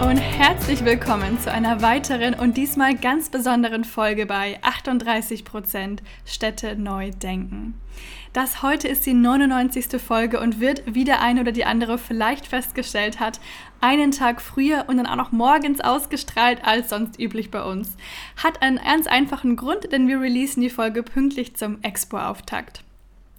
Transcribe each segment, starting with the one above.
Und herzlich willkommen zu einer weiteren und diesmal ganz besonderen Folge bei 38 Prozent Städte neu denken. Das heute ist die 99. Folge und wird, wie der eine oder die andere vielleicht festgestellt hat, einen Tag früher und dann auch noch morgens ausgestrahlt als sonst üblich bei uns. Hat einen ganz einfachen Grund, denn wir releasen die Folge pünktlich zum Expo-Auftakt.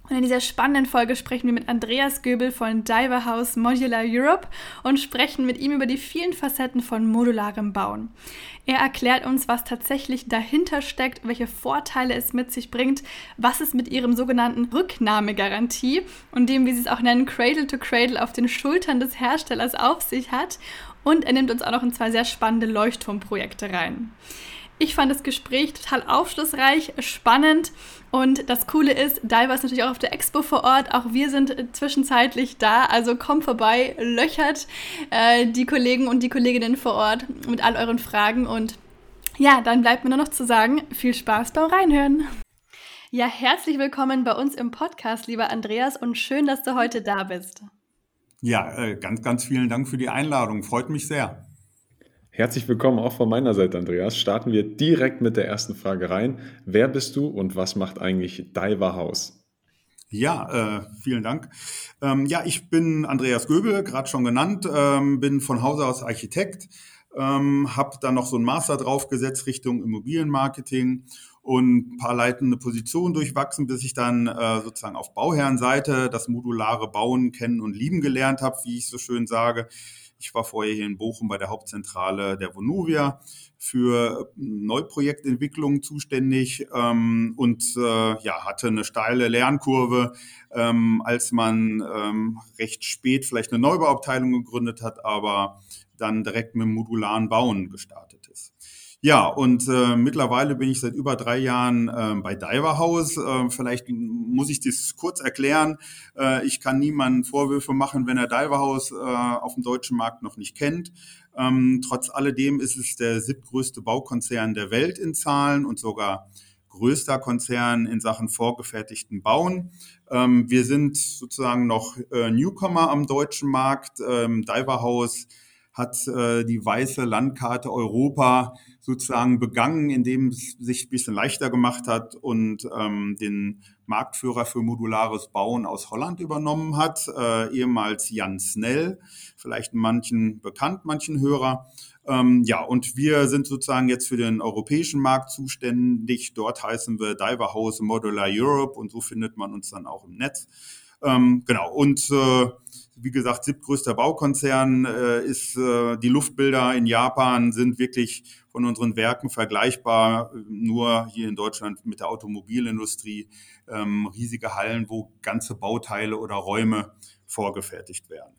Und in dieser spannenden Folge sprechen wir mit Andreas Göbel von Diver House Modular Europe und sprechen mit ihm über die vielen Facetten von modularem Bauen. Er erklärt uns, was tatsächlich dahinter steckt, welche Vorteile es mit sich bringt, was es mit ihrem sogenannten Rücknahmegarantie und dem, wie sie es auch nennen, Cradle to Cradle auf den Schultern des Herstellers auf sich hat. Und er nimmt uns auch noch in zwei sehr spannende Leuchtturmprojekte rein. Ich fand das Gespräch total aufschlussreich, spannend und das Coole ist, Diver ist natürlich auch auf der Expo vor Ort. Auch wir sind zwischenzeitlich da. Also kommt vorbei, löchert äh, die Kollegen und die Kolleginnen vor Ort mit all euren Fragen. Und ja, dann bleibt mir nur noch zu sagen, viel Spaß beim Reinhören. Ja, herzlich willkommen bei uns im Podcast, lieber Andreas, und schön, dass du heute da bist. Ja, äh, ganz, ganz vielen Dank für die Einladung. Freut mich sehr. Herzlich willkommen auch von meiner Seite, Andreas. Starten wir direkt mit der ersten Frage rein. Wer bist du und was macht eigentlich Diver House? Ja, äh, vielen Dank. Ähm, ja, ich bin Andreas Göbel, gerade schon genannt, ähm, bin von Hause aus Architekt, ähm, habe dann noch so einen Master draufgesetzt Richtung Immobilienmarketing und ein paar leitende Positionen durchwachsen, bis ich dann äh, sozusagen auf Bauherrenseite das modulare Bauen kennen und lieben gelernt habe, wie ich so schön sage. Ich war vorher hier in Bochum bei der Hauptzentrale der Vonovia für Neuprojektentwicklung zuständig ähm, und äh, ja, hatte eine steile Lernkurve, ähm, als man ähm, recht spät vielleicht eine Neubauabteilung gegründet hat, aber dann direkt mit modularen Bauen gestartet. Ja, und äh, mittlerweile bin ich seit über drei Jahren äh, bei Diver House. Äh, vielleicht muss ich das kurz erklären. Äh, ich kann niemanden Vorwürfe machen, wenn er Diver House äh, auf dem deutschen Markt noch nicht kennt. Ähm, trotz alledem ist es der siebtgrößte Baukonzern der Welt in Zahlen und sogar größter Konzern in Sachen vorgefertigten Bauen. Ähm, wir sind sozusagen noch äh, Newcomer am deutschen Markt. Ähm, Diver House hat äh, die weiße Landkarte Europa sozusagen begangen, indem es sich ein bisschen leichter gemacht hat und ähm, den Marktführer für modulares Bauen aus Holland übernommen hat, äh, ehemals Jan Snell, vielleicht manchen bekannt, manchen Hörer. Ähm, ja, und wir sind sozusagen jetzt für den europäischen Markt zuständig. Dort heißen wir Diver House Modular Europe und so findet man uns dann auch im Netz. Ähm, genau, und äh, wie gesagt, siebtgrößter Baukonzern äh, ist äh, die Luftbilder in Japan sind wirklich von unseren Werken vergleichbar, nur hier in Deutschland mit der Automobilindustrie ähm, riesige Hallen, wo ganze Bauteile oder Räume vorgefertigt werden.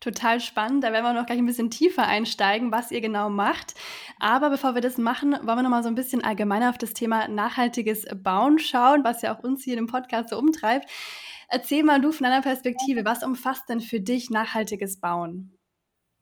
Total spannend. Da werden wir noch gleich ein bisschen tiefer einsteigen, was ihr genau macht. Aber bevor wir das machen, wollen wir noch mal so ein bisschen allgemeiner auf das Thema nachhaltiges Bauen schauen, was ja auch uns hier im Podcast so umtreibt. Erzähl mal du von deiner Perspektive, was umfasst denn für dich nachhaltiges Bauen?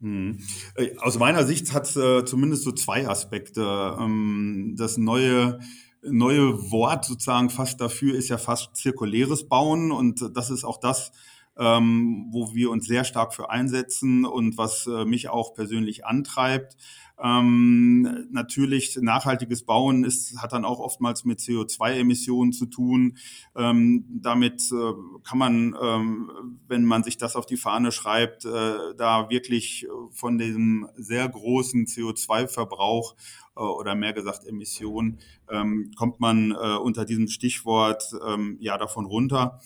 Hm. Äh, aus meiner Sicht hat es äh, zumindest so zwei Aspekte. Ähm, das neue neue Wort sozusagen fast dafür ist ja fast zirkuläres Bauen und das ist auch das, ähm, wo wir uns sehr stark für einsetzen und was äh, mich auch persönlich antreibt. Ähm, natürlich nachhaltiges Bauen ist, hat dann auch oftmals mit CO2-Emissionen zu tun. Ähm, damit äh, kann man, ähm, wenn man sich das auf die Fahne schreibt, äh, da wirklich von dem sehr großen CO2-Verbrauch äh, oder mehr gesagt Emissionen, ähm, kommt man äh, unter diesem Stichwort ähm, ja davon runter.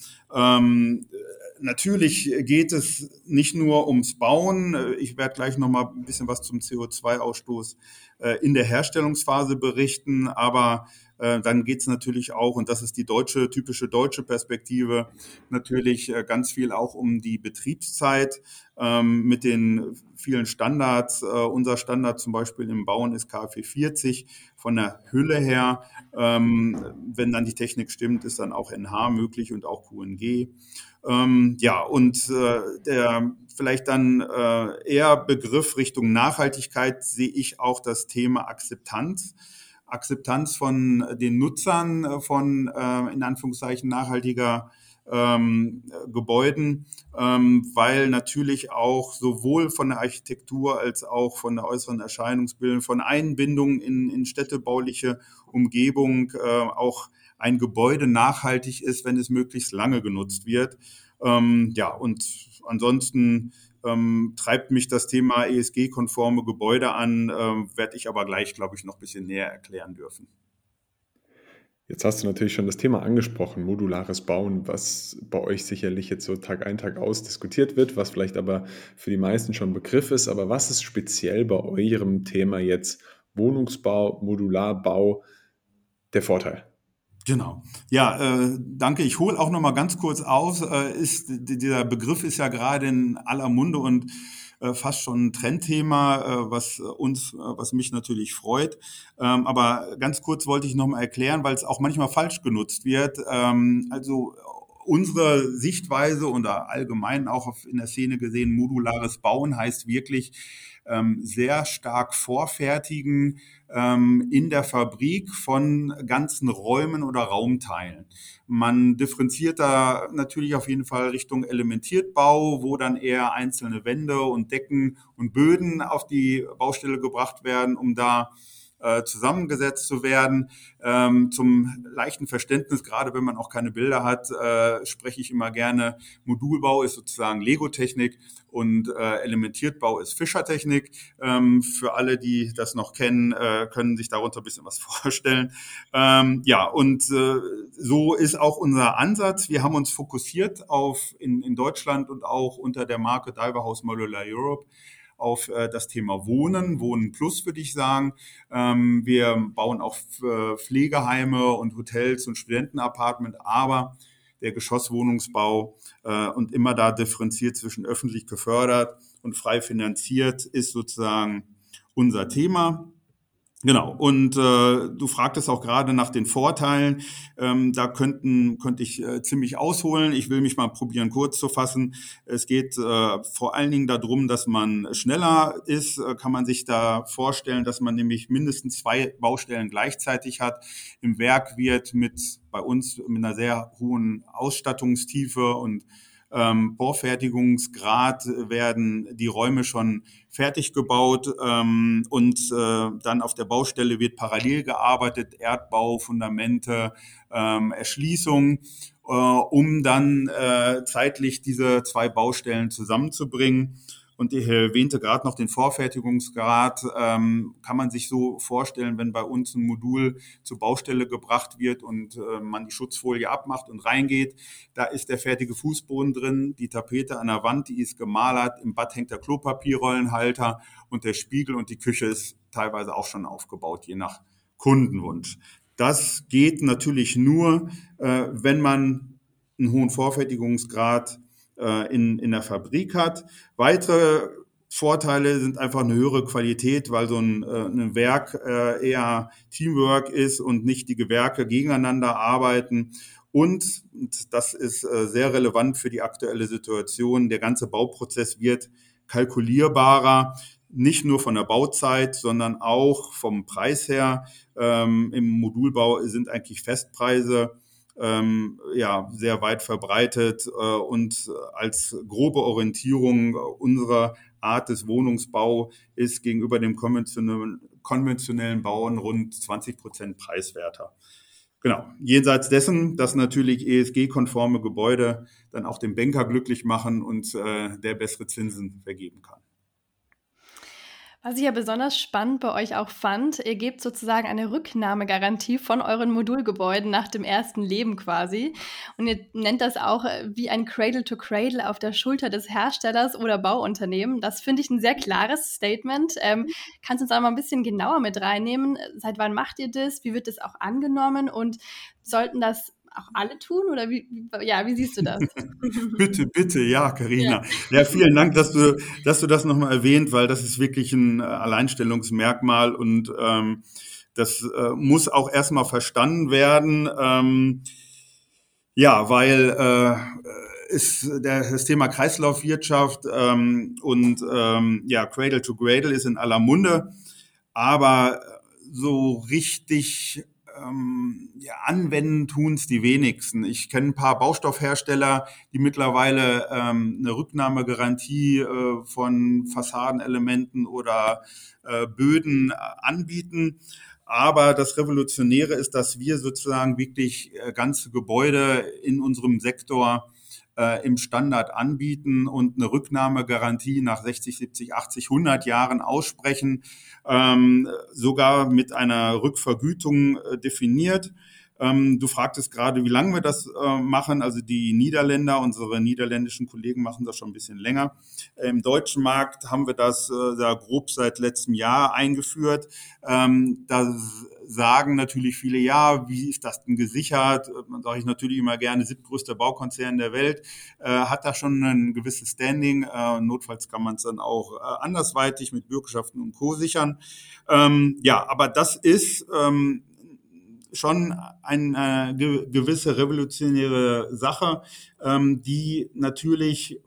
Natürlich geht es nicht nur ums Bauen. Ich werde gleich noch mal ein bisschen was zum CO2-Ausstoß äh, in der Herstellungsphase berichten, aber Äh, dann geht es natürlich auch, und das ist die deutsche, typische deutsche Perspektive, natürlich äh, ganz viel auch um die Betriebszeit ähm, mit den vielen Standards. Unser Standard zum Beispiel im Bauen ist KfW 40 von der Hülle her. Ähm, wenn dann die Technik stimmt, ist dann auch NH möglich und auch QNG. Ähm, ja, und äh, der vielleicht dann äh, eher Begriff Richtung Nachhaltigkeit sehe ich auch das Thema Akzeptanz. Akzeptanz von den Nutzern äh, von äh, in Anführungszeichen nachhaltiger ähm, Gebäuden, ähm, weil natürlich auch sowohl von der Architektur als auch von der äußeren Erscheinungsbildung, von Einbindung in, in städtebauliche Umgebung äh, auch ein Gebäude nachhaltig ist, wenn es möglichst lange genutzt wird. Ähm, ja, und ansonsten ähm, treibt mich das Thema ESG-konforme Gebäude an, ähm, werde ich aber gleich, glaube ich, noch ein bisschen näher erklären dürfen. Jetzt hast du natürlich schon das Thema angesprochen, modulares Bauen, was bei euch sicherlich jetzt so Tag ein, Tag aus diskutiert wird, was vielleicht aber für die meisten schon Begriff ist. Aber was ist speziell bei eurem Thema jetzt Wohnungsbau, Modularbau der Vorteil? Genau. Ja, äh, danke. Ich hole auch noch mal ganz kurz aus. Äh, ist dieser Begriff ist ja gerade in aller Munde und äh, fast schon ein Trendthema, äh, was uns, äh, was mich natürlich freut. Ähm, aber ganz kurz wollte ich noch mal erklären, weil es auch manchmal falsch genutzt wird. Ähm, also unsere Sichtweise und allgemein auch in der Szene gesehen, modulares Bauen heißt wirklich ähm, sehr stark vorfertigen ähm, in der Fabrik von ganzen Räumen oder Raumteilen. Man differenziert da natürlich auf jeden Fall Richtung Elementiertbau, wo dann eher einzelne Wände und Decken und Böden auf die Baustelle gebracht werden, um da äh, zusammengesetzt zu werden. Ähm, zum leichten Verständnis, gerade wenn man auch keine Bilder hat, äh, spreche ich immer gerne, Modulbau ist sozusagen Lego-Technik und äh, Elementiertbau ist Fischertechnik. Ähm, für alle, die das noch kennen, äh, können sich darunter ein bisschen was vorstellen. Ähm, ja, und äh, so ist auch unser Ansatz. Wir haben uns fokussiert auf in, in Deutschland und auch unter der Marke Diver House Modular Europe auf äh, das Thema Wohnen, Wohnen Plus würde ich sagen. Ähm, wir bauen auch äh, Pflegeheime und Hotels und Studentenapartment, aber der Geschosswohnungsbau äh, und immer da differenziert zwischen öffentlich gefördert und frei finanziert ist sozusagen unser Thema. Genau, und äh, du fragtest auch gerade nach den Vorteilen. Ähm, da könnten, könnte ich äh, ziemlich ausholen. Ich will mich mal probieren, kurz zu fassen. Es geht äh, vor allen Dingen darum, dass man schneller ist. Äh, kann man sich da vorstellen, dass man nämlich mindestens zwei Baustellen gleichzeitig hat. Im Werk wird mit bei uns mit einer sehr hohen Ausstattungstiefe und ähm, Vorfertigungsgrad werden die Räume schon fertig gebaut ähm, und äh, dann auf der Baustelle wird parallel gearbeitet, Erdbau, Fundamente, ähm, Erschließung, äh, um dann äh, zeitlich diese zwei Baustellen zusammenzubringen. Und ich erwähnte gerade noch den Vorfertigungsgrad. Ähm, kann man sich so vorstellen, wenn bei uns ein Modul zur Baustelle gebracht wird und äh, man die Schutzfolie abmacht und reingeht, da ist der fertige Fußboden drin, die Tapete an der Wand, die ist gemalert, im Bad hängt der Klopapierrollenhalter und der Spiegel und die Küche ist teilweise auch schon aufgebaut, je nach Kundenwunsch. Das geht natürlich nur, äh, wenn man einen hohen Vorfertigungsgrad äh, in, in der Fabrik hat. Weitere Vorteile sind einfach eine höhere Qualität, weil so ein, äh, ein Werk äh, eher Teamwork ist und nicht die Gewerke gegeneinander arbeiten. Und, und das ist äh, sehr relevant für die aktuelle Situation, der ganze Bauprozess wird kalkulierbarer, nicht nur von der Bauzeit, sondern auch vom Preis her. Ähm, Im Modulbau sind eigentlich Festpreise ähm, ja, sehr weit verbreitet äh, und als grobe Orientierung unserer Art des Wohnungsbau ist gegenüber dem konventionellen, konventionellen Bauen rund 20 Prozent preiswerter. Genau. Jenseits dessen, dass natürlich ESG-konforme Gebäude dann auch den Banker glücklich machen und äh, der bessere Zinsen vergeben kann. Was ich ja besonders spannend bei euch auch fand, ihr gebt sozusagen eine Rücknahmegarantie von euren Modulgebäuden nach dem ersten Leben quasi. Und ihr nennt das auch äh, wie ein Cradle to Cradle auf der Schulter des Herstellers oder Bauunternehmen. Das finde ich ein sehr klares Statement. Ähm, kannst du uns auch mal ein bisschen genauer mit reinnehmen? Seit wann macht ihr das? Wie wird das auch angenommen? Und sollten das auch alle tun oder wie, ja, wie siehst du das? bitte, bitte, ja, Karina. Ja. ja. vielen Dank, dass du, dass du das nochmal erwähnt, weil das ist wirklich ein äh, Alleinstellungsmerkmal und ähm, das äh, muss auch erstmal verstanden werden. Ähm, ja, weil äh, ist der, das Thema Kreislaufwirtschaft ähm, und ähm, ja, Cradle to Cradle ist in aller Munde, aber so richtig ähm, ja, anwenden tun es die wenigsten. Ich kenne ein paar Baustoffhersteller, die mittlerweile ähm, eine Rücknahmegarantie äh, von Fassadenelementen oder äh, Böden äh, anbieten. Aber das Revolutionäre ist, dass wir sozusagen wirklich äh, ganze Gebäude in unserem Sektor äh, im Standard anbieten und eine Rücknahmegarantie nach 60, 70, 80, 100 Jahren aussprechen, ähm, sogar mit einer Rückvergütung äh, definiert. Ähm, du fragtest gerade, wie lange wir das äh, machen. Also die Niederländer, unsere niederländischen Kollegen machen das schon ein bisschen länger. Im deutschen Markt haben wir das äh, da grob seit letztem Jahr eingeführt. Ähm, da sagen natürlich viele, ja, wie ist das denn gesichert? Man sage ich natürlich immer gerne, siebtgrößter Baukonzern der Welt, äh, hat da schon ein gewisses Standing. Äh, notfalls kann man es dann auch äh, andersweitig mit Bürgschaften und Co. sichern. Ähm, ja, aber das ist ähm, schon eine gewisse revolutionäre Sache, ähm, die natürlich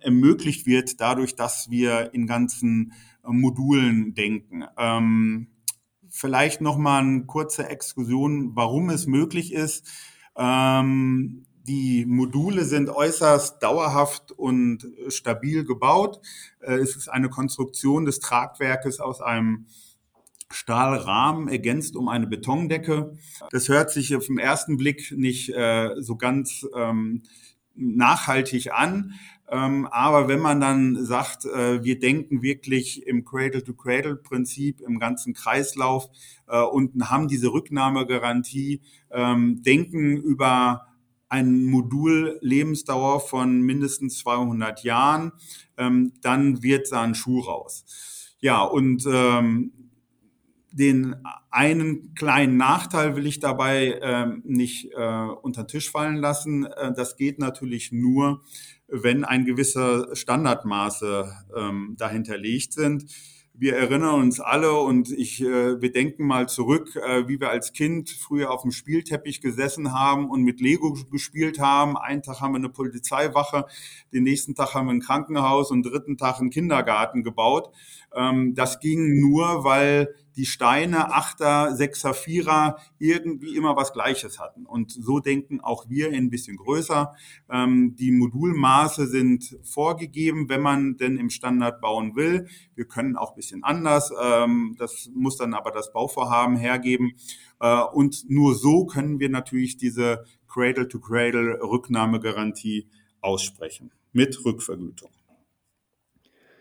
ermöglicht wird dadurch, dass wir in ganzen Modulen denken. Ähm, vielleicht noch mal eine kurze Exkursion, warum es möglich ist. Ähm, die Module sind äußerst dauerhaft und stabil gebaut. Äh, es ist eine Konstruktion des Tragwerkes aus einem Stahlrahmen ergänzt um eine Betondecke. Das hört sich auf den ersten Blick nicht äh, so ganz ähm, nachhaltig an. Ähm, aber wenn man dann sagt, äh, wir denken wirklich im Cradle-to-Cradle-Prinzip, im ganzen Kreislauf äh, und haben diese Rücknahmegarantie, ähm, denken über ein Modul Lebensdauer von mindestens 200 Jahren, ähm, dann wird da ein Schuh raus. Ja, und ähm, den einen kleinen Nachteil will ich dabei ähm, nicht äh, unter den Tisch fallen lassen. Äh, das geht natürlich nur, wenn ein gewisser Standardmaße ähm, dahinterlegt sind. Wir erinnern uns alle und ich, äh, wir denken mal zurück, äh, wie wir als Kind früher auf dem Spielteppich gesessen haben und mit Lego gespielt haben. Einen Tag haben wir eine Polizeiwache, den nächsten Tag haben wir ein Krankenhaus und dritten Tag einen Kindergarten gebaut. Ähm, das ging nur, weil die Steine, Achter, Sechser, Vierer irgendwie immer was Gleiches hatten. Und so denken auch wir ein bisschen größer. Ähm, die Modulmaße sind vorgegeben, wenn man denn im Standard bauen will. Wir können auch ein bisschen anders. Ähm, das muss dann aber das Bauvorhaben hergeben. Äh, und nur so können wir natürlich diese Cradle-to-Cradle-Rücknahmegarantie aussprechen mit Rückvergütung.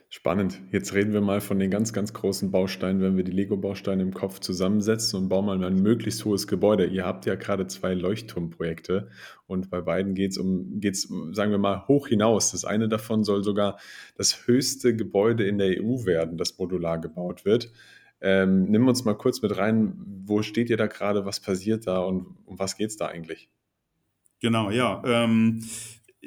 Spannend. Jetzt reden wir mal von den ganz, ganz großen Bausteinen, wenn wir die Lego-Bausteine im Kopf zusammensetzen und bauen mal ein möglichst hohes Gebäude. Ihr habt ja gerade zwei Leuchtturmprojekte und bei beiden geht es um, geht's, sagen wir mal, hoch hinaus. Das eine davon soll sogar das höchste Gebäude in der EU werden, das modular gebaut wird. Ähm, nimm uns mal kurz mit rein, wo steht ihr da gerade, was passiert da und um was geht es da eigentlich? Genau, ja. Ähm,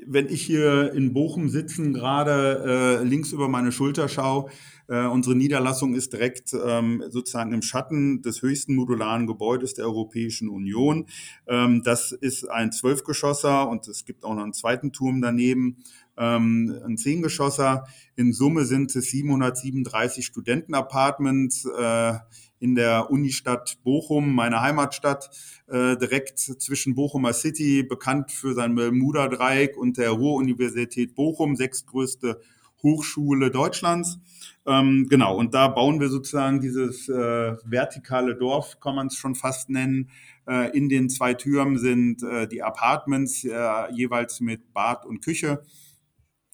wenn ich hier in Bochum sitzen, gerade äh, links über meine Schulter schaue, äh, unsere Niederlassung ist direkt ähm, sozusagen im Schatten des höchsten modularen Gebäudes der Europäischen Union. Ähm, das ist ein Zwölfgeschosser und es gibt auch noch einen zweiten Turm daneben, ähm, ein Zehngeschosser. In Summe sind es 737 Studentenapartments. Äh, in der Unistadt Bochum, meine Heimatstadt, äh, direkt zwischen Bochumer City, bekannt für sein Bermuda-Dreieck und der Ruhr-Universität Bochum, sechstgrößte Hochschule Deutschlands. Ähm, genau, und da bauen wir sozusagen dieses äh, vertikale Dorf, kann man es schon fast nennen. Äh, in den zwei Türmen sind äh, die Apartments äh, jeweils mit Bad und Küche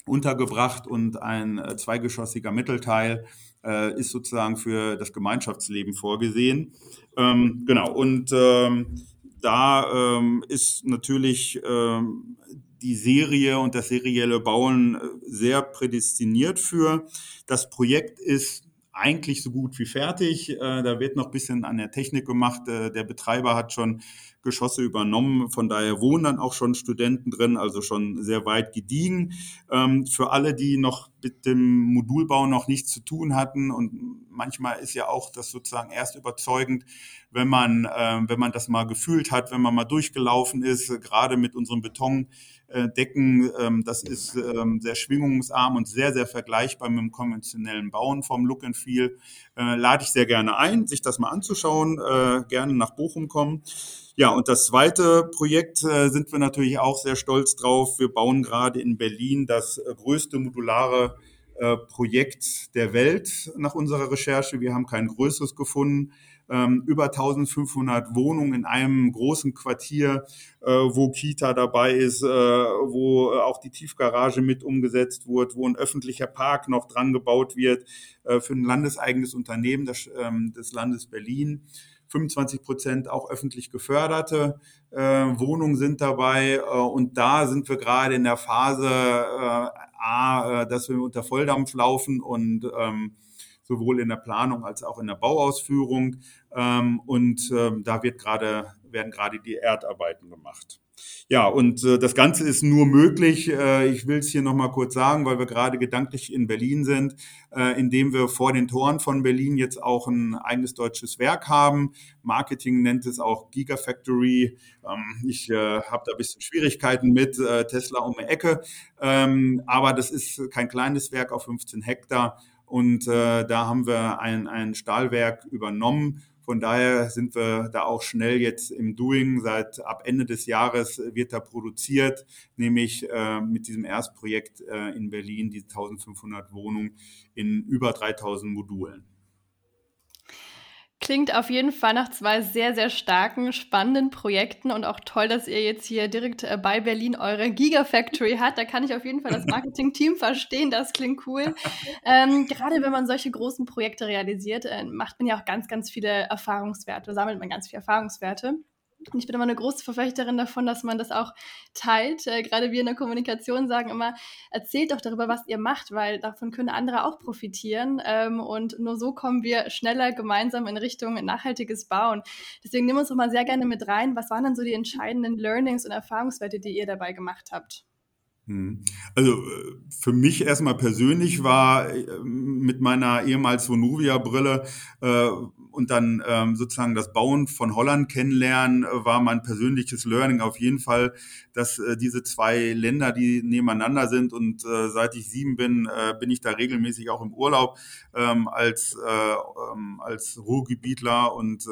untergebracht und ein äh, zweigeschossiger Mittelteil äh, ist sozusagen für das Gemeinschaftsleben vorgesehen. Ähm, genau, und ähm, da ähm, ist natürlich ähm, die Serie und das serielle Bauen äh, sehr prädestiniert für. Das Projekt ist eigentlich so gut wie fertig. Äh, da wird noch ein bisschen an der Technik gemacht. Äh, der Betreiber hat schon Geschosse übernommen. Von daher wohnen dann auch schon Studenten drin, also schon sehr weit gediegen. Ähm, für alle, die noch mit dem Modulbau noch nichts zu tun hatten und manchmal ist ja auch das sozusagen erst überzeugend, wenn man, ähm, wenn man das mal gefühlt hat, wenn man mal durchgelaufen ist, gerade mit unserem Beton äh, Decken. Ähm, das ist ähm, sehr schwingungsarm und sehr, sehr vergleichbar mit dem konventionellen Bauen vom Look and Feel. Äh, lade ich sehr gerne ein, sich das mal anzuschauen, äh, gerne nach Bochum kommen. Ja, und das zweite Projekt äh, sind wir natürlich auch sehr stolz drauf. Wir bauen gerade in Berlin das äh, größte modulare äh, Projekt der Welt nach unserer Recherche. Wir haben kein größeres gefunden ähm, über 1500 Wohnungen in einem großen Quartier, äh, wo Kita dabei ist, äh, wo auch die Tiefgarage mit umgesetzt wird, wo ein öffentlicher Park noch dran gebaut wird äh, für ein landeseigenes Unternehmen des, ähm, des Landes Berlin. 25 Prozent auch öffentlich geförderte äh, Wohnungen sind dabei. Äh, und da sind wir gerade in der Phase äh, A, äh, dass wir unter Volldampf laufen und ähm, sowohl in der Planung als auch in der Bauausführung. Ähm, und ähm, da wird gerade, werden gerade die Erdarbeiten gemacht. Ja, und äh, das Ganze ist nur möglich, äh, ich will es hier nochmal kurz sagen, weil wir gerade gedanklich in Berlin sind, äh, indem wir vor den Toren von Berlin jetzt auch ein eigenes deutsches Werk haben. Marketing nennt es auch Gigafactory. Ähm, ich äh, habe da ein bisschen Schwierigkeiten mit, äh, Tesla um die Ecke, ähm, aber das ist kein kleines Werk auf 15 Hektar und äh, da haben wir ein, ein Stahlwerk übernommen. Von daher sind wir da auch schnell jetzt im Doing. Seit ab Ende des Jahres wird da produziert, nämlich äh, mit diesem Erstprojekt äh, in Berlin, die 1500 Wohnungen in über 3000 Modulen. Klingt auf jeden Fall nach zwei sehr, sehr starken, spannenden Projekten und auch toll, dass ihr jetzt hier direkt äh, bei Berlin eure Gigafactory habt. Da kann ich auf jeden Fall das Marketing-Team verstehen. Das klingt cool. Ähm, gerade wenn man solche großen Projekte realisiert, äh, macht man ja auch ganz, ganz viele Erfahrungswerte, sammelt man ganz viele Erfahrungswerte. Ich bin immer eine große Verfechterin davon, dass man das auch teilt. Äh, gerade wir in der Kommunikation sagen immer, erzählt doch darüber, was ihr macht, weil davon können andere auch profitieren. Ähm, und nur so kommen wir schneller gemeinsam in Richtung nachhaltiges Bauen. Deswegen nehmen wir uns doch mal sehr gerne mit rein. Was waren denn so die entscheidenden Learnings und Erfahrungswerte, die ihr dabei gemacht habt? Hm. Also äh, für mich erstmal persönlich war äh, mit meiner ehemals Vonovia-Brille äh, und dann ähm, sozusagen das Bauen von Holland kennenlernen, äh, war mein persönliches Learning auf jeden Fall, dass äh, diese zwei Länder, die nebeneinander sind und äh, seit ich sieben bin, bin ich da regelmäßig auch im Urlaub ähm, als, äh, ähm, als Ruhrgebietler und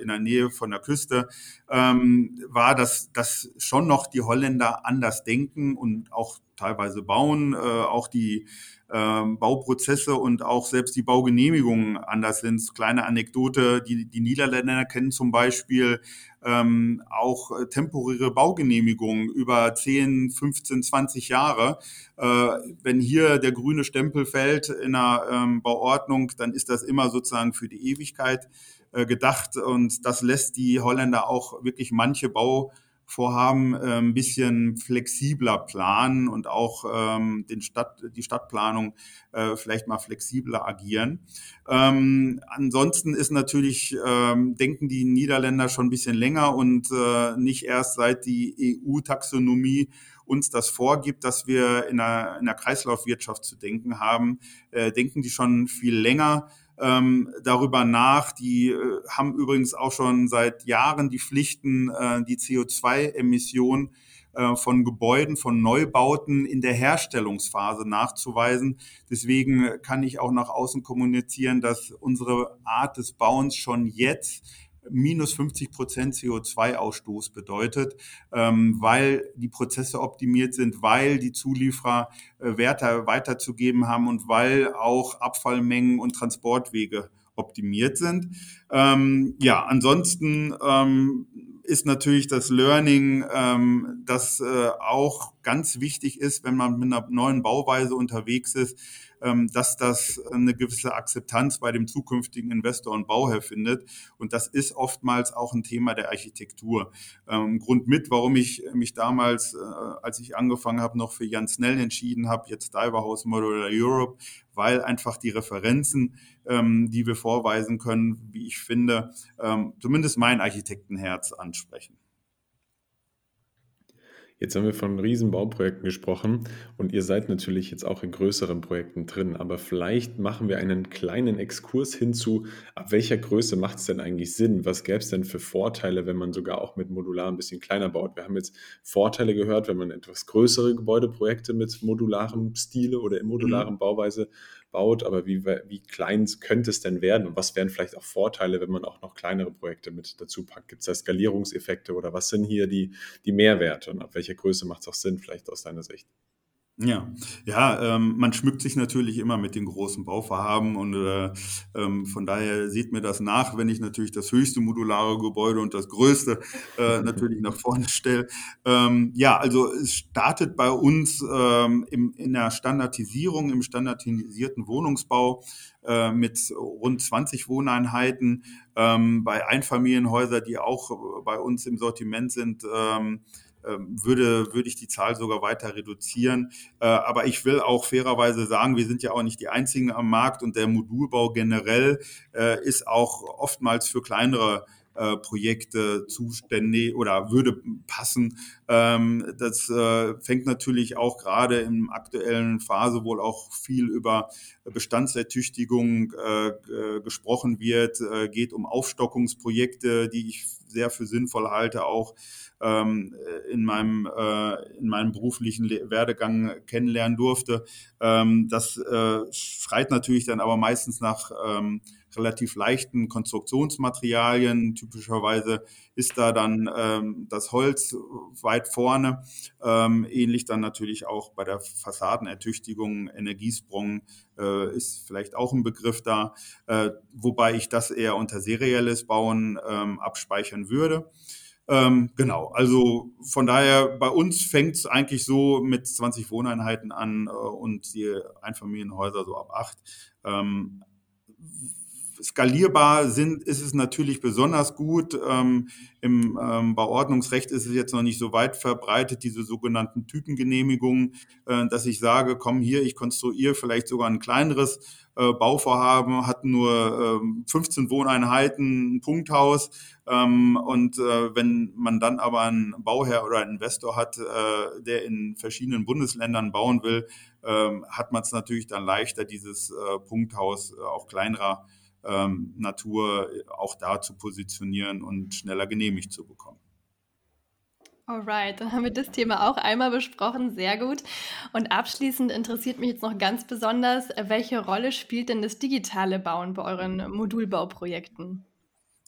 in der Nähe von der Küste, ähm, war, dass, dass schon noch die Holländer anders denken und auch teilweise bauen, äh, auch die ähm, Bauprozesse und auch selbst die Baugenehmigungen anders sind. Kleine Anekdote, die, die Niederländer kennen zum Beispiel ähm, auch äh, temporäre Baugenehmigungen über 10, 15, 20 Jahre. Äh, wenn hier der grüne Stempel fällt in einer ähm, Bauordnung, dann ist das immer sozusagen für die Ewigkeit äh, gedacht und das lässt die Holländer auch wirklich manche Bau vorhaben, äh, ein bisschen flexibler planen und auch ähm, den Stadt, die Stadtplanung äh, vielleicht mal flexibler agieren. Ähm, ansonsten ist natürlich, ähm, denken die Niederländer schon ein bisschen länger und äh, nicht erst seit die EU-Taxonomie uns das vorgibt, dass wir in einer, in einer Kreislaufwirtschaft zu denken haben, äh, denken die schon viel länger ähm, darüber nach. Die äh, haben übrigens auch schon seit Jahren die Pflichten, äh, die CO2-Emissionen äh, von Gebäuden, von Neubauten in der Herstellungsphase nachzuweisen. Deswegen kann ich auch nach außen kommunizieren, dass unsere Art des Bauens schon jetzt minus 50 Prozent CO2-Ausstoß bedeutet, ähm, weil die Prozesse optimiert sind, weil die Zulieferer äh, Werte weiterzugeben haben und weil auch Abfallmengen und Transportwege optimiert sind. Ähm, ja, ansonsten ähm, ist natürlich das Learning, ähm, dass äh, auch ganz wichtig ist, wenn man mit einer neuen Bauweise unterwegs ist, dass das eine gewisse Akzeptanz bei dem zukünftigen Investor und Bauherr findet. Und das ist oftmals auch ein Thema der Architektur. Ähm, Grund mit, warum ich mich damals, äh, als ich angefangen habe, noch für Jan Snell entschieden habe, jetzt Diver House Modular Europe, weil einfach die Referenzen, ähm, die wir vorweisen können, wie ich finde, zumindest mein Architektenherz ansprechen. Jetzt haben wir von Riesenbauprojekten gesprochen und ihr seid natürlich jetzt auch in größeren Projekten drin, aber vielleicht machen wir einen kleinen Exkurs hinzu, ab welcher Größe macht es denn eigentlich Sinn? Was gäbe es denn für Vorteile, wenn man sogar auch mit Modular ein bisschen kleiner baut? Wir haben jetzt Vorteile gehört, wenn man etwas größere Gebäudeprojekte mit modularem Stile oder in modularem mhm. Bauweise baut, aber wie, wie klein könnte es denn werden und was wären vielleicht auch Vorteile, wenn man auch noch kleinere Projekte mit dazu packt? Gibt es da Skalierungseffekte oder was sind hier die, die Mehrwerte und ab welcher Größe macht es auch Sinn, vielleicht aus deiner Sicht? Ja, ja, ähm, man schmückt sich natürlich immer mit den großen Bauvorhaben und äh, ähm, von daher sieht mir das nach, wenn ich natürlich das höchste modulare Gebäude und das größte äh, natürlich nach vorne stelle. Ähm, ja, also es startet bei uns ähm, im, in der Standardisierung, im standardisierten Wohnungsbau äh, mit rund 20 Wohneinheiten. Ähm, bei Einfamilienhäusern, die auch bei uns im Sortiment sind, ähm, würde, würde ich die Zahl sogar weiter reduzieren. Äh, aber ich will auch fairerweise sagen, wir sind ja auch nicht die einzigen am Markt und der Modulbau generell äh, ist auch oftmals für kleinere äh, Projekte zuständig oder würde passen. Ähm, das fängt natürlich auch gerade in aktuellen Phase wohl auch viel über Bestandsertüchtigung gesprochen wird, geht um Aufstockungsprojekte, die ich sehr für sinnvoll halte, auch ähm, in, meinem, äh, in meinem beruflichen Werdegang kennenlernen durfte. Ähm, das äh, schreit natürlich dann aber meistens nach ähm, relativ leichten Konstruktionsmaterialien. Typischerweise ist da dann ähm, das Holz weit vorne. Ähm, ähnlich dann natürlich auch bei der Fassadenertüchtigung. Energiesprung äh, ist vielleicht auch ein Begriff da, äh, wobei ich das eher unter serielles Bauen ähm, abspeichern würde. Ähm, genau, also von daher, bei uns fängt es eigentlich so mit 20 Wohneinheiten an äh, und die Einfamilienhäuser so ab acht. Ähm, skalierbar sind, ist es natürlich besonders gut. Ähm, Im ähm, Bauordnungsrecht ist es jetzt noch nicht so weit verbreitet, diese sogenannten Typengenehmigungen, äh, dass ich sage, komm hier, ich konstruiere vielleicht sogar ein kleineres äh, Bauvorhaben, hat nur äh, 15 Wohneinheiten, ein Punkthaus. Ähm, und äh, wenn man dann aber einen Bauherr oder einen Investor hat, äh, der in verschiedenen Bundesländern bauen will, ähm, hat man es natürlich dann leichter, dieses äh, Punkthaus äh, auch kleinerer ähm, Natur auch da zu positionieren und schneller genehmigt zu bekommen. Alright, dann haben wir das Thema auch einmal besprochen. Sehr gut. Und abschließend interessiert mich jetzt noch ganz besonders, welche Rolle spielt denn das digitale Bauen bei euren Modulbauprojekten?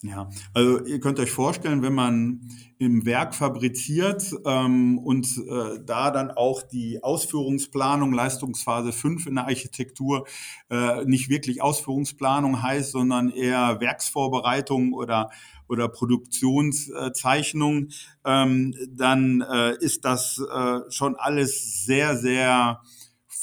Ja, also ihr könnt euch vorstellen, wenn man im Werk fabriziert ähm, und äh, da dann auch die Ausführungsplanung, Leistungsphase 5 in der Architektur äh, nicht wirklich Ausführungsplanung heißt, sondern eher Werksvorbereitung oder, oder Produktionszeichnung, ähm, dann äh, ist das äh, schon alles sehr, sehr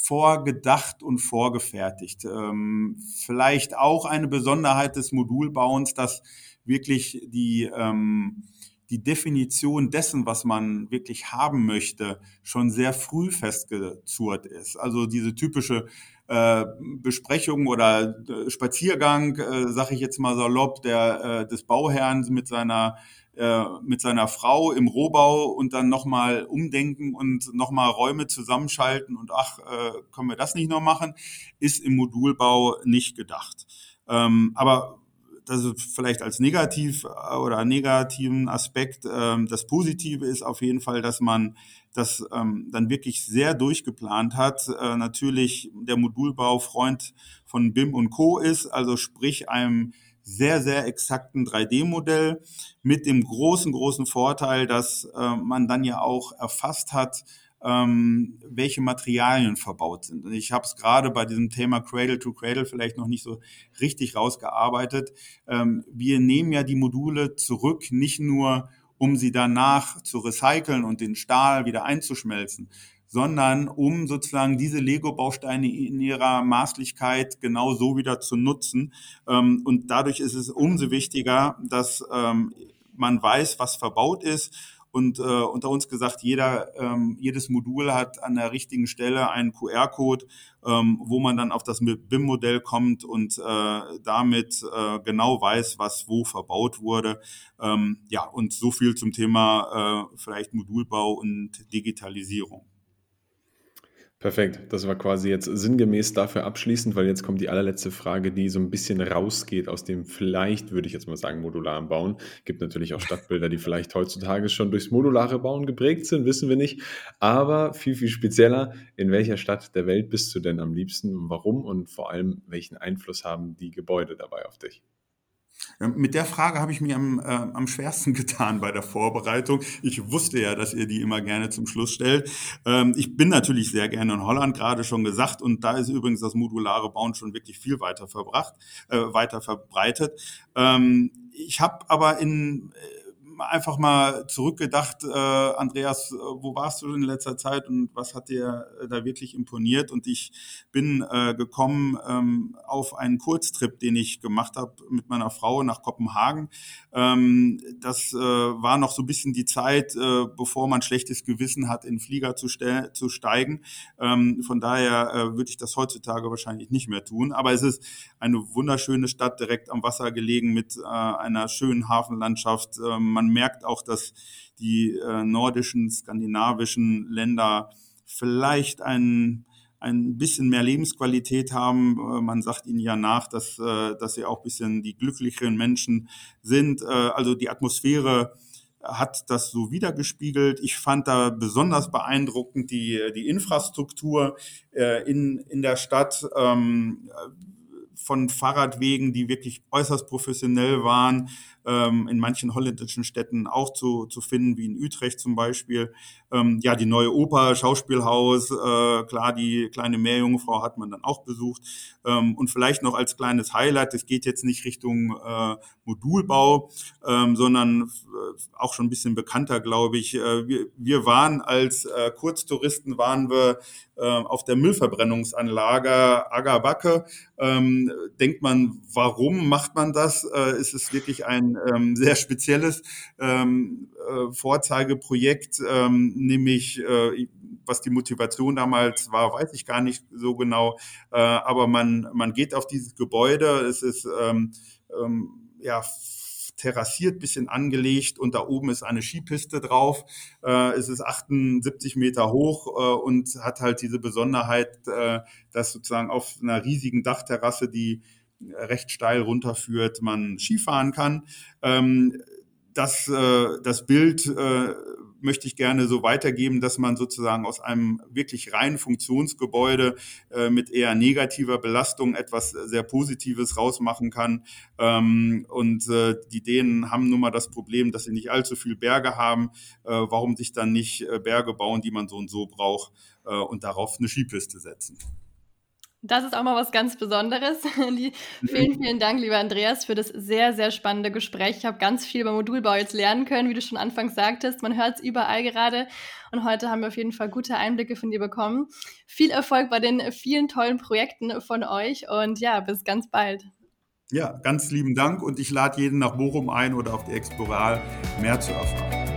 vorgedacht und vorgefertigt. Ähm, vielleicht auch eine Besonderheit des Modulbauens, dass wirklich die, ähm, die Definition dessen, was man wirklich haben möchte, schon sehr früh festgezurrt ist. Also diese typische äh, Besprechung oder äh, Spaziergang, äh, sage ich jetzt mal salopp, der äh, des Bauherrn mit seiner äh, mit seiner Frau im Rohbau und dann nochmal umdenken und nochmal Räume zusammenschalten und ach, äh, können wir das nicht noch machen, ist im Modulbau nicht gedacht. Ähm, aber das ist vielleicht als negativ äh, oder negativen Aspekt. Ähm, das Positive ist auf jeden Fall, dass man das ähm, dann wirklich sehr durchgeplant hat. natürlich der Modulbau Freund von BIM und Co. ist, also sprich einem sehr, sehr exakten 3D-Modell mit dem großen, großen Vorteil, dass äh, man dann ja auch erfasst hat, ähm, welche Materialien verbaut sind. Und ich habe es gerade bei diesem Thema Cradle to Cradle vielleicht noch nicht so richtig rausgearbeitet. Ähm, wir nehmen ja die Module zurück, nicht nur um sie danach zu recyceln und den Stahl wieder einzuschmelzen, sondern um sozusagen diese Lego-Bausteine in ihrer Maßlichkeit genau so wieder zu nutzen. Ähm, und dadurch ist es umso wichtiger, dass ähm, man weiß, was verbaut ist und äh, unter uns gesagt, jeder, ähm, jedes Modul hat an der richtigen Stelle einen QR-Code, ähm, wo man dann auf das BIM-Modell kommt und äh, damit äh, genau weiß, was wo verbaut wurde. Ähm, ja, und so viel zum Thema äh, vielleicht Modulbau und Digitalisierung. Perfekt, das war quasi jetzt sinngemäß dafür abschließend, weil jetzt kommt die allerletzte Frage, die so ein bisschen rausgeht aus dem vielleicht, würde ich jetzt mal sagen, modularen Bauen. Gibt natürlich auch Stadtbilder, die vielleicht heutzutage schon durchs modulare Bauen geprägt sind, wissen wir nicht. Aber viel, viel spezieller, in welcher Stadt der Welt bist du denn am liebsten und warum und vor allem, welchen Einfluss haben die Gebäude dabei auf dich? Ähm, mit der Frage habe ich mir am, äh, am schwersten getan bei der Vorbereitung. Ich wusste ja, dass ihr die immer gerne zum Schluss stellt. Ähm, ich bin natürlich sehr gerne in Holland, gerade schon gesagt, und da ist übrigens das modulare Bauen schon wirklich viel weiter verbracht, äh, weiter verbreitet. Ähm, ich habe aber in einfach mal zurückgedacht, äh, Andreas, äh, wo warst du in letzter Zeit und was hat dir äh, da wirklich imponiert? Und ich bin äh, gekommen ähm, auf einen Kurztrip, den ich gemacht habe mit meiner Frau nach Kopenhagen. Ähm, das äh, war noch so ein bisschen die Zeit, äh, bevor man schlechtes Gewissen hat, in Flieger zu, zu steigen. Ähm, von daher äh, würde ich das heutzutage wahrscheinlich nicht mehr tun. Aber es ist eine wunderschöne Stadt direkt am Wasser gelegen mit äh, einer schönen Hafenlandschaft. Äh, man man merkt auch, dass die äh, nordischen, skandinavischen Länder vielleicht ein, ein bisschen mehr Lebensqualität haben. Äh, man sagt ihnen ja nach, dass, äh, dass sie auch ein bisschen die glücklicheren Menschen sind. Äh, also die Atmosphäre hat das so wiedergespiegelt. Ich fand da besonders beeindruckend die, die Infrastruktur in, in der Stadt. Ähm, von Fahrradwegen, die wirklich äußerst professionell waren, ähm, in manchen holländischen Städten auch zu, zu finden, wie in Utrecht zum Beispiel. Ähm, ja, die neue Oper, Schauspielhaus, äh, klar, die kleine Meerjungfrau hat man dann auch besucht. Ähm, und vielleicht noch als kleines Highlight, es geht jetzt nicht Richtung äh, Modulbau, ähm, sondern äh, auch schon ein bisschen bekannter, glaube ich. Äh, wir, wir waren als äh, Kurztouristen, waren wir äh, auf der Müllverbrennungsanlage Agabacke. Ähm, denkt man, warum macht man das? Ist es wirklich ein ähm, sehr spezielles ähm, äh, Vorzeigeprojekt, ähm, nämlich äh, was die Motivation damals war, weiß ich gar nicht so genau. Äh, aber man, man geht auf dieses Gebäude, es ist ähm, ähm, ja terrassiert, bisschen angelegt und da oben ist eine Skipiste drauf. Äh, es ist 78 Meter hoch äh, und hat halt diese Besonderheit, äh, dass sozusagen auf einer riesigen Dachterrasse, die recht steil runterführt, man Skifahren kann. Ähm, das, äh, das Bild äh, möchte ich gerne so weitergeben, dass man sozusagen aus einem wirklich reinen Funktionsgebäude äh, mit eher negativer Belastung etwas sehr Positives rausmachen kann. Ähm, und äh, die Dänen haben nun mal das Problem, dass sie nicht allzu viel Berge haben. Äh, warum sich dann nicht äh, Berge bauen, die man so und so braucht äh, und darauf eine Skipiste setzen? Das ist auch mal was ganz Besonderes. vielen, vielen Dank, lieber Andreas, für das sehr, sehr spannende Gespräch. Ich habe ganz viel über Modulbau jetzt lernen können, wie du schon anfangs sagtest. Man hört es überall gerade. Und heute haben wir auf jeden Fall gute Einblicke von dir bekommen. Viel Erfolg bei den vielen tollen Projekten von euch und ja, bis ganz bald. Ja, ganz lieben Dank und ich lade jeden nach Bochum ein oder auf die Exploral mehr zu erfahren.